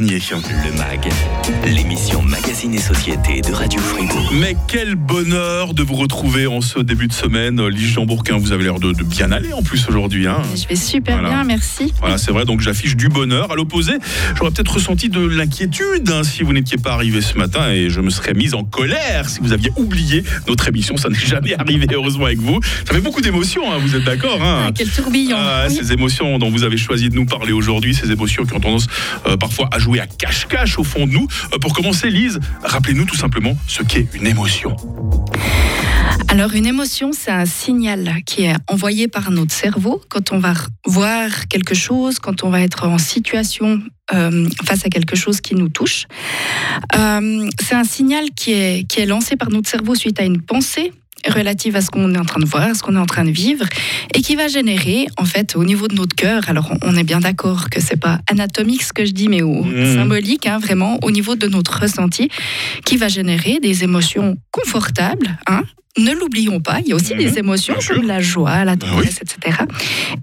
Le MAG, l'émission Magazine et Société de Radio Fribourg. Mais quel bonheur de vous retrouver en ce début de semaine. Jean Bourquin, vous avez l'air de, de bien aller en plus aujourd'hui. Hein. Je vais super Voilà. bien, merci. Voilà, c'est vrai, donc j'affiche du bonheur. À l'opposé, j'aurais peut-être ressenti de l'inquiétude hein, si vous n'étiez pas arrivé ce matin et je me serais mise en colère si vous aviez oublié notre émission. Ça n'est jamais arrivé, heureusement, avec vous. Ça fait beaucoup d'émotions, hein, vous êtes d'accord hein Ah, quel tourbillon. Ah, Oui. Ces émotions dont vous avez choisi de nous parler aujourd'hui, ces émotions qui ont tendance euh, parfois à jouer à cache-cache au fond de nous. Euh, pour commencer, Lise, rappelez-nous tout simplement ce qu'est une émotion. Alors une émotion, c'est un signal qui est envoyé par notre cerveau quand on va voir quelque chose, quand on va être en situation euh, face à quelque chose qui nous touche. Euh, c'est un signal qui est, qui est lancé par notre cerveau suite à une pensée relative à ce qu'on est en train de voir, à ce qu'on est en train de vivre, et qui va générer, en fait, au niveau de notre cœur, alors on est bien d'accord que c'est pas anatomique ce que je dis, mais au Mhm. symbolique, hein, vraiment, au niveau de notre ressenti, qui va générer des émotions confortables, hein, ne l'oublions pas, il y a aussi des émotions bien sûr. comme la joie, la oui. tendresse, etc.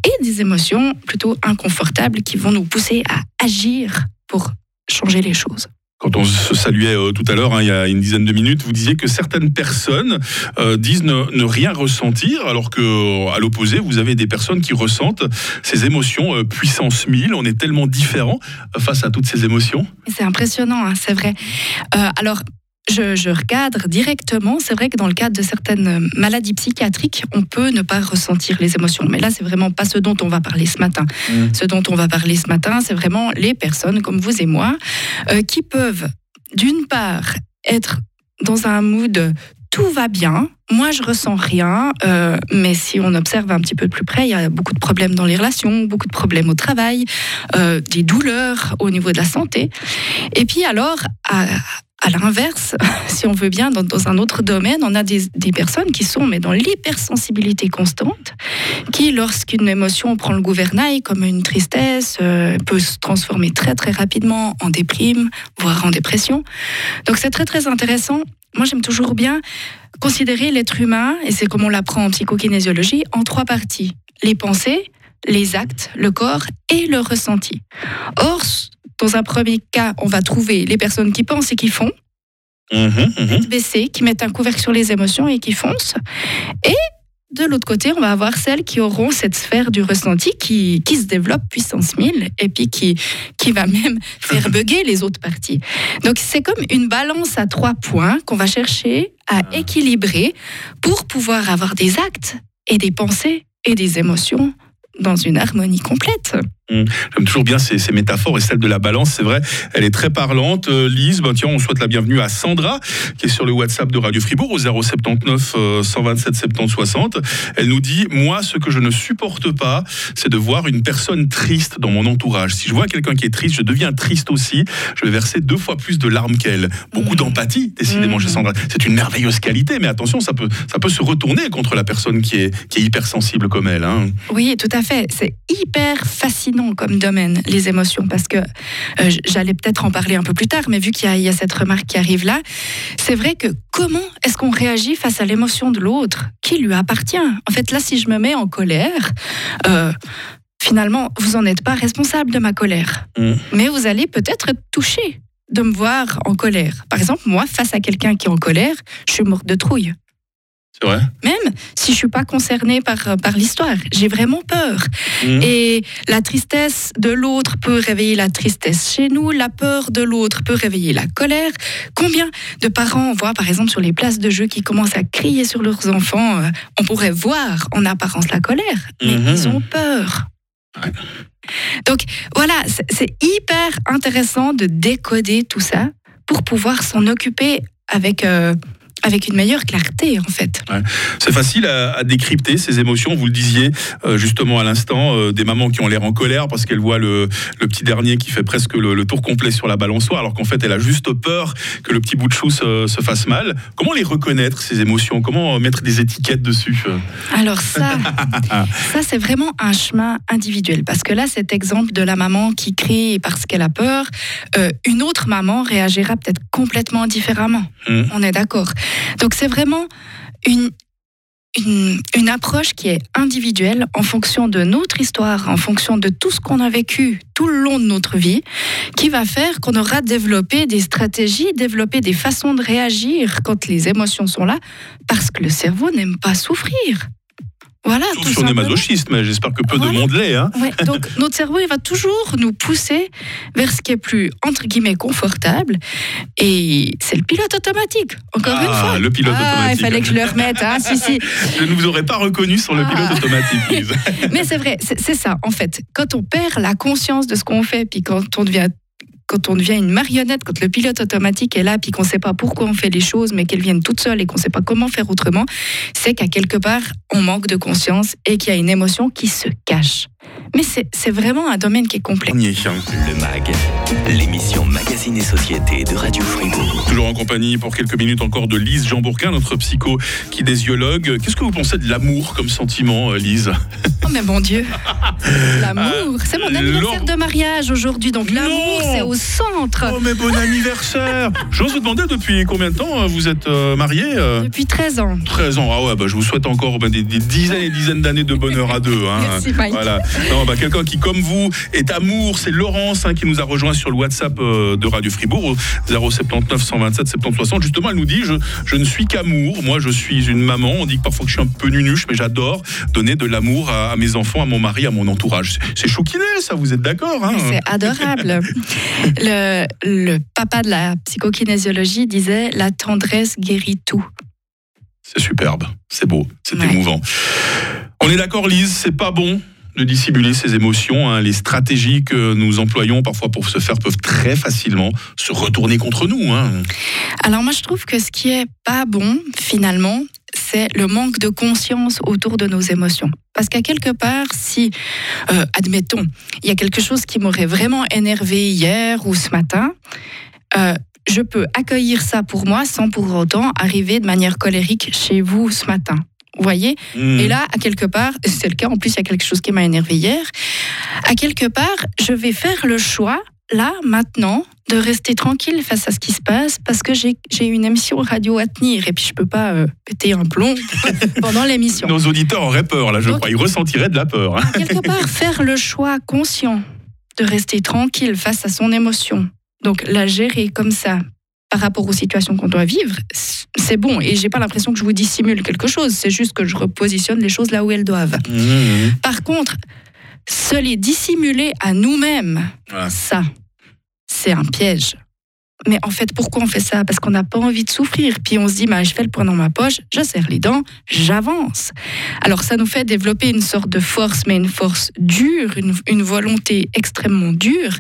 Et des émotions plutôt inconfortables qui vont nous pousser à agir pour changer les choses. Quand on se saluait euh, tout à l'heure, hein, il y a une dizaine de minutes, vous disiez que certaines personnes euh, disent ne, rien ressentir, alors que euh, à l'opposé, vous avez des personnes qui ressentent ces émotions puissance 1000. On est tellement différents face à toutes ces émotions. C'est impressionnant, hein, c'est vrai. Alors, je, je recadre directement. C'est vrai que dans le cadre de certaines maladies psychiatriques, on peut ne pas ressentir les émotions. Mais là, c'est vraiment pas ce dont on va parler ce matin. Mm. Ce dont on va parler ce matin, c'est vraiment les personnes comme vous et moi euh, qui peuvent, d'une part, être dans un mood tout va bien. Moi, je ressens rien, euh, mais si on observe un petit peu de plus près, il y a beaucoup de problèmes dans les relations, beaucoup de problèmes au travail, euh, des douleurs au niveau de la santé. Et puis alors, à, à l'inverse, si on veut bien, dans, un autre domaine, on a des, des personnes qui sont mais dans l'hypersensibilité constante, qui, lorsqu'une émotion prend le gouvernail, comme une tristesse, euh, peut se transformer très très rapidement en déprime, voire en dépression. Donc c'est très très intéressant. Moi, j'aime toujours bien considérer l'être humain, et c'est comme on l'apprend en psychokinésiologie, en trois parties. Les pensées, les actes, le corps et le ressenti. Or, dans un premier cas, on va trouver les personnes qui pensent et qui font, tête baissée, qui mettent un couvercle sur les émotions et qui foncent. Et de l'autre côté, on va avoir celles qui auront cette sphère du ressenti qui, qui se développe puissance 1000 et puis qui, qui va même faire bugger les autres parties. Donc c'est comme une balance à trois points qu'on va chercher à équilibrer pour pouvoir avoir des actes et des pensées et des émotions dans une harmonie complète. J'aime toujours bien ces, ces métaphores et celle de la balance, c'est vrai, elle est très parlante. Euh, Lise, ben tiens, on souhaite la bienvenue à Sandra, qui est sur le WhatsApp de Radio Fribourg au 079 euh, 127 70 60. Elle nous dit, moi, ce que je ne supporte pas, c'est de voir une personne triste dans mon entourage. Si je vois quelqu'un qui est triste, je deviens triste aussi. Je vais verser deux fois plus de larmes qu'elle. Beaucoup Mhm. d'empathie, décidément, chez Sandra. C'est une merveilleuse qualité, mais attention, ça peut, ça peut se retourner contre la personne qui est, qui est hypersensible comme elle. Hein. Oui, tout à fait. C'est hyper fascinant comme domaine, les émotions, parce que euh, j'allais peut-être en parler un peu plus tard, mais vu qu'il y, a- il y a cette remarque qui arrive là, c'est vrai que comment est-ce qu'on réagit face à l'émotion de l'autre qui lui appartient? En fait, là, si je me mets en colère, euh, finalement, vous n'en êtes pas responsable de ma colère, Mm. mais vous allez peut-être être touché de me voir en colère. Par exemple, moi, face à quelqu'un qui est en colère, je suis morte de trouille. Vrai Même si je suis pas concernée par, par l'histoire, j'ai vraiment peur. Mhm. Et la tristesse de l'autre peut réveiller la tristesse chez nous, la peur de l'autre peut réveiller la colère. Combien de parents on voit par exemple sur les places de jeu qui commencent à crier sur leurs enfants euh, On pourrait voir en apparence la colère, mais Mhm. ils ont peur. Ouais. Donc voilà, c'est c'est hyper intéressant de décoder tout ça pour pouvoir s'en occuper avec, euh, avec une meilleure clarté en fait. C'est facile à, à décrypter ces émotions. Vous le disiez euh, justement à l'instant, euh, des mamans qui ont l'air en colère parce qu'elles voient le, le petit dernier qui fait presque le, le tour complet sur la balançoire, alors qu'en fait elle a juste peur que le petit bout de chou se, se fasse mal. Comment les reconnaître ces émotions? Comment euh, mettre des étiquettes dessus? Alors ça, ça c'est vraiment un chemin individuel. Parce que là, cet exemple de la maman qui crie parce qu'elle a peur, euh, une autre maman réagira peut-être complètement différemment. Mm. On est d'accord. Donc c'est vraiment une, une, approche qui est individuelle en fonction de notre histoire, en fonction de tout ce qu'on a vécu tout le long de notre vie, qui va faire qu'on aura développé des stratégies, développé des façons de réagir quand les émotions sont là, parce que le cerveau n'aime pas souffrir. Voilà, Sauf tout si on est masochiste, mais j'espère que peu de monde l'est. Hein. Ouais, donc notre cerveau, il va toujours nous pousser vers ce qui est plus, entre guillemets, confortable. Et c'est le pilote automatique, encore Ah, une fois. le pilote ah, automatique. il fallait que je le remette. Hein, si, si. Je ne vous aurais pas reconnu sur le Ah. pilote automatique. Mais c'est vrai, c'est ça, en fait. Quand on perd la conscience de ce qu'on fait, puis quand on devient quand on devient une marionnette, quand le pilote automatique est là, puis qu'on ne sait pas pourquoi on fait les choses, mais qu'elles viennent toutes seules et qu'on ne sait pas comment faire autrement, c'est qu'à quelque part, on manque de conscience et qu'il y a une émotion qui se cache. Mais c'est c'est vraiment un domaine qui est complexe. Le MAG, l'émission Magazine et Société de Radio Fribourg. Toujours en compagnie pour quelques minutes encore de Lise Jean-Bourquin, notre psycho kinésiologue. Qu'est-ce que vous pensez de l'amour comme sentiment, euh, Lise? Oh mais mon Dieu L'amour C'est mon anniversaire Laure- de mariage aujourd'hui, donc l'amour c'est au centre Oh, mais bon anniversaire J'ose vous demander depuis combien de temps euh, vous êtes euh, marié euh? Depuis 13 ans. 13 ans. Ah ouais, bah, je vous souhaite encore bah, des, des dizaines et dizaines d'années de bonheur à deux. hein. Merci, Mike. Voilà. Non, bah, quelqu'un qui, comme vous, est amour, c'est Laurence hein, qui nous a rejoint sur le WhatsApp euh, de Radio Fribourg au 079 127 70 60. Justement, elle nous dit je, je ne suis qu'amour. Moi, je suis une maman. On dit que parfois que je suis un peu nunuche, mais j'adore donner de l'amour à, à mes enfants, à mon mari, à mon entourage. C'est- C'est chouquiné, ça, vous êtes d'accord hein? C'est adorable. le, le papa de la psychokinésiologie disait la tendresse guérit tout. C'est superbe, c'est beau, c'est Ouais. émouvant. On est d'accord, Lise, c'est pas bon? De dissimuler ses émotions. hein. Les stratégies que nous employons parfois pour se faire peuvent très facilement se retourner contre nous. hein. Alors moi je trouve que ce qui est pas bon finalement, c'est le manque de conscience autour de nos émotions. Parce qu'à quelque part, si, euh, admettons, il y a quelque chose qui m'aurait vraiment énervé hier ou ce matin, euh, je peux accueillir ça pour moi sans pour autant arriver de manière colérique chez vous ce matin. Vous voyez Hmm. Et là, à quelque part, c'est le cas, en plus, il y a quelque chose qui m'a énervé hier. À quelque part, je vais faire le choix, là, maintenant, de rester tranquille face à ce qui se passe parce que j'ai une émission radio à tenir et puis je peux pas euh, péter un plomb pendant l'émission. Nos auditeurs auraient peur, là, je Donc- crois. Ils ressentiraient de la peur. hein. À quelque part, faire le choix conscient de rester tranquille face à son émotion, donc la gérer comme ça par rapport aux situations qu'on doit vivre, c'est bon. Et j'ai pas l'impression que je vous dissimule quelque chose. C'est juste que je repositionne les choses là où elles doivent. Hmm. Par contre, se les dissimuler à nous-mêmes, ça, c'est un piège. Mais en fait, pourquoi on fait ça? Parce qu'on n'a pas envie de souffrir. Puis on se dit, bah, je fais le point dans ma poche, je serre les dents, j'avance. Alors ça nous fait développer une sorte de force, mais une force dure, une, volonté extrêmement dure.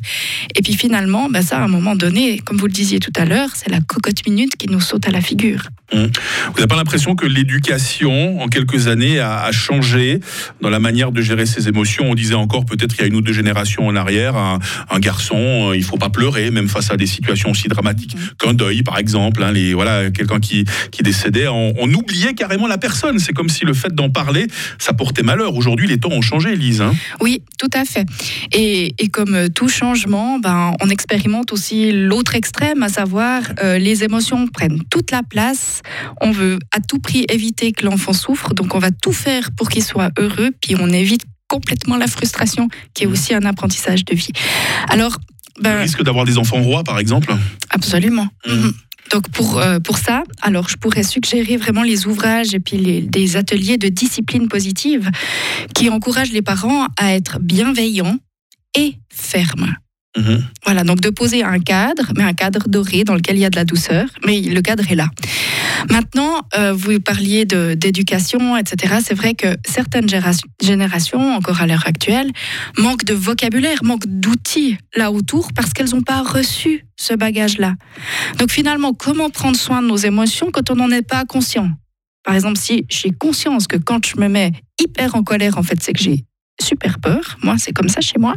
Et puis finalement, bah, ça, à un moment donné, comme vous le disiez tout à l'heure, c'est la cocotte minute qui nous saute à la figure. Vous n'avez pas l'impression que l'éducation, en quelques années, a, a changé dans la manière de gérer ses émotions? On disait encore, peut-être il y a une ou deux générations en arrière, un, un garçon, euh, il faut pas pleurer, même face à des situations aussi dramatiques qu'un deuil, par exemple. hein, les, voilà, quelqu'un qui, qui décédait, on, on oubliait carrément la personne. C'est comme si le fait d'en parler, ça portait malheur. Aujourd'hui, les temps ont changé, Elise. hein. Oui, tout à fait. Et, et comme euh, tout changement, ben, on expérimente aussi l'autre extrême, à savoir euh, les émotions prennent toute la place. On veut à tout prix éviter que l'enfant souffre, donc on va tout faire pour qu'il soit heureux, puis on évite complètement la frustration, qui est aussi un apprentissage de vie. Alors, Le ben, risque d'avoir des enfants rois, par exemple? Absolument. Mhm. Mhm. Donc pour, euh, pour ça, alors je pourrais suggérer vraiment les ouvrages et puis les, des ateliers de discipline positive qui encouragent les parents à être bienveillants et fermes. Mhm. Voilà, donc de poser un cadre, mais un cadre doré dans lequel il y a de la douceur, mais le cadre est là. Maintenant, euh, vous parliez d'éducation, etc. C'est vrai que certaines générations, encore à l'heure actuelle, manquent de vocabulaire, manquent d'outils là autour parce qu'elles n'ont pas reçu ce bagage-là. Donc finalement, comment prendre soin de nos émotions quand on n'en est pas conscient? Par exemple, si j'ai conscience que quand je me mets hyper en colère, en fait, c'est que j'ai super peur. Moi, c'est comme ça chez moi.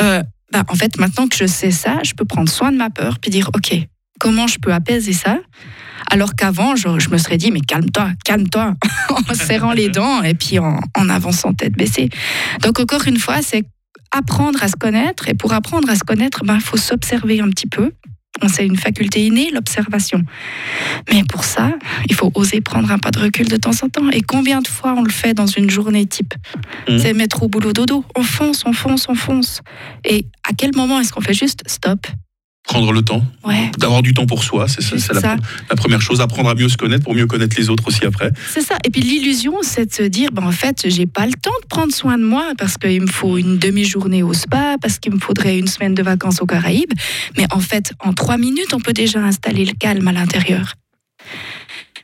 Euh, bah, en fait, maintenant que je sais ça, je peux prendre soin de ma peur puis dire, OK, comment je peux apaiser ça? Alors qu'avant, je, je me serais dit, mais calme-toi, calme-toi, en serrant les dents et puis en, en avançant tête baissée. Donc, encore une fois, c'est apprendre à se connaître. Et pour apprendre à se connaître, il faut s'observer un petit peu. C'est une faculté innée, l'observation. Mais pour ça, il faut oser prendre un pas de recul de temps en temps. Et combien de fois on le fait dans une journée type Mhm. C'est mettre au boulot dodo. On fonce, on fonce, on fonce. Et à quel moment est-ce qu'on fait juste stop Prendre le temps, Ouais, d'avoir du temps pour soi, c'est ça, la, ça. la première chose. Apprendre à mieux se connaître pour mieux connaître les autres aussi après. c'est ça. Et puis l'illusion, c'est de se dire, ben, en fait, j'ai pas le temps de prendre soin de moi parce qu'il me faut une demi-journée au spa, parce qu'il me faudrait une semaine de vacances aux Caraïbes. Mais en fait, en trois minutes, on peut déjà installer le calme à l'intérieur.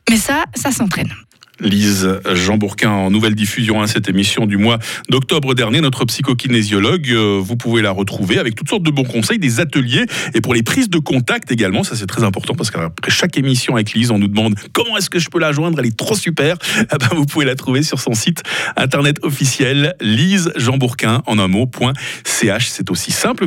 Mais ça, ça s'entraîne. Lise Jean Bourquin en nouvelle diffusion à cette émission du mois d'octobre dernier, notre psychokinésiologue. euh, Vous pouvez la retrouver avec toutes sortes de bons conseils, des ateliers et pour les prises de contact également. Ça c'est très important parce qu'après chaque émission avec Lise, on nous demande comment est-ce que je peux la joindre? Elle est trop super. Ah ben, vous pouvez la trouver sur son site internet officiel Lise Jean en un mot point ch. C'est aussi simple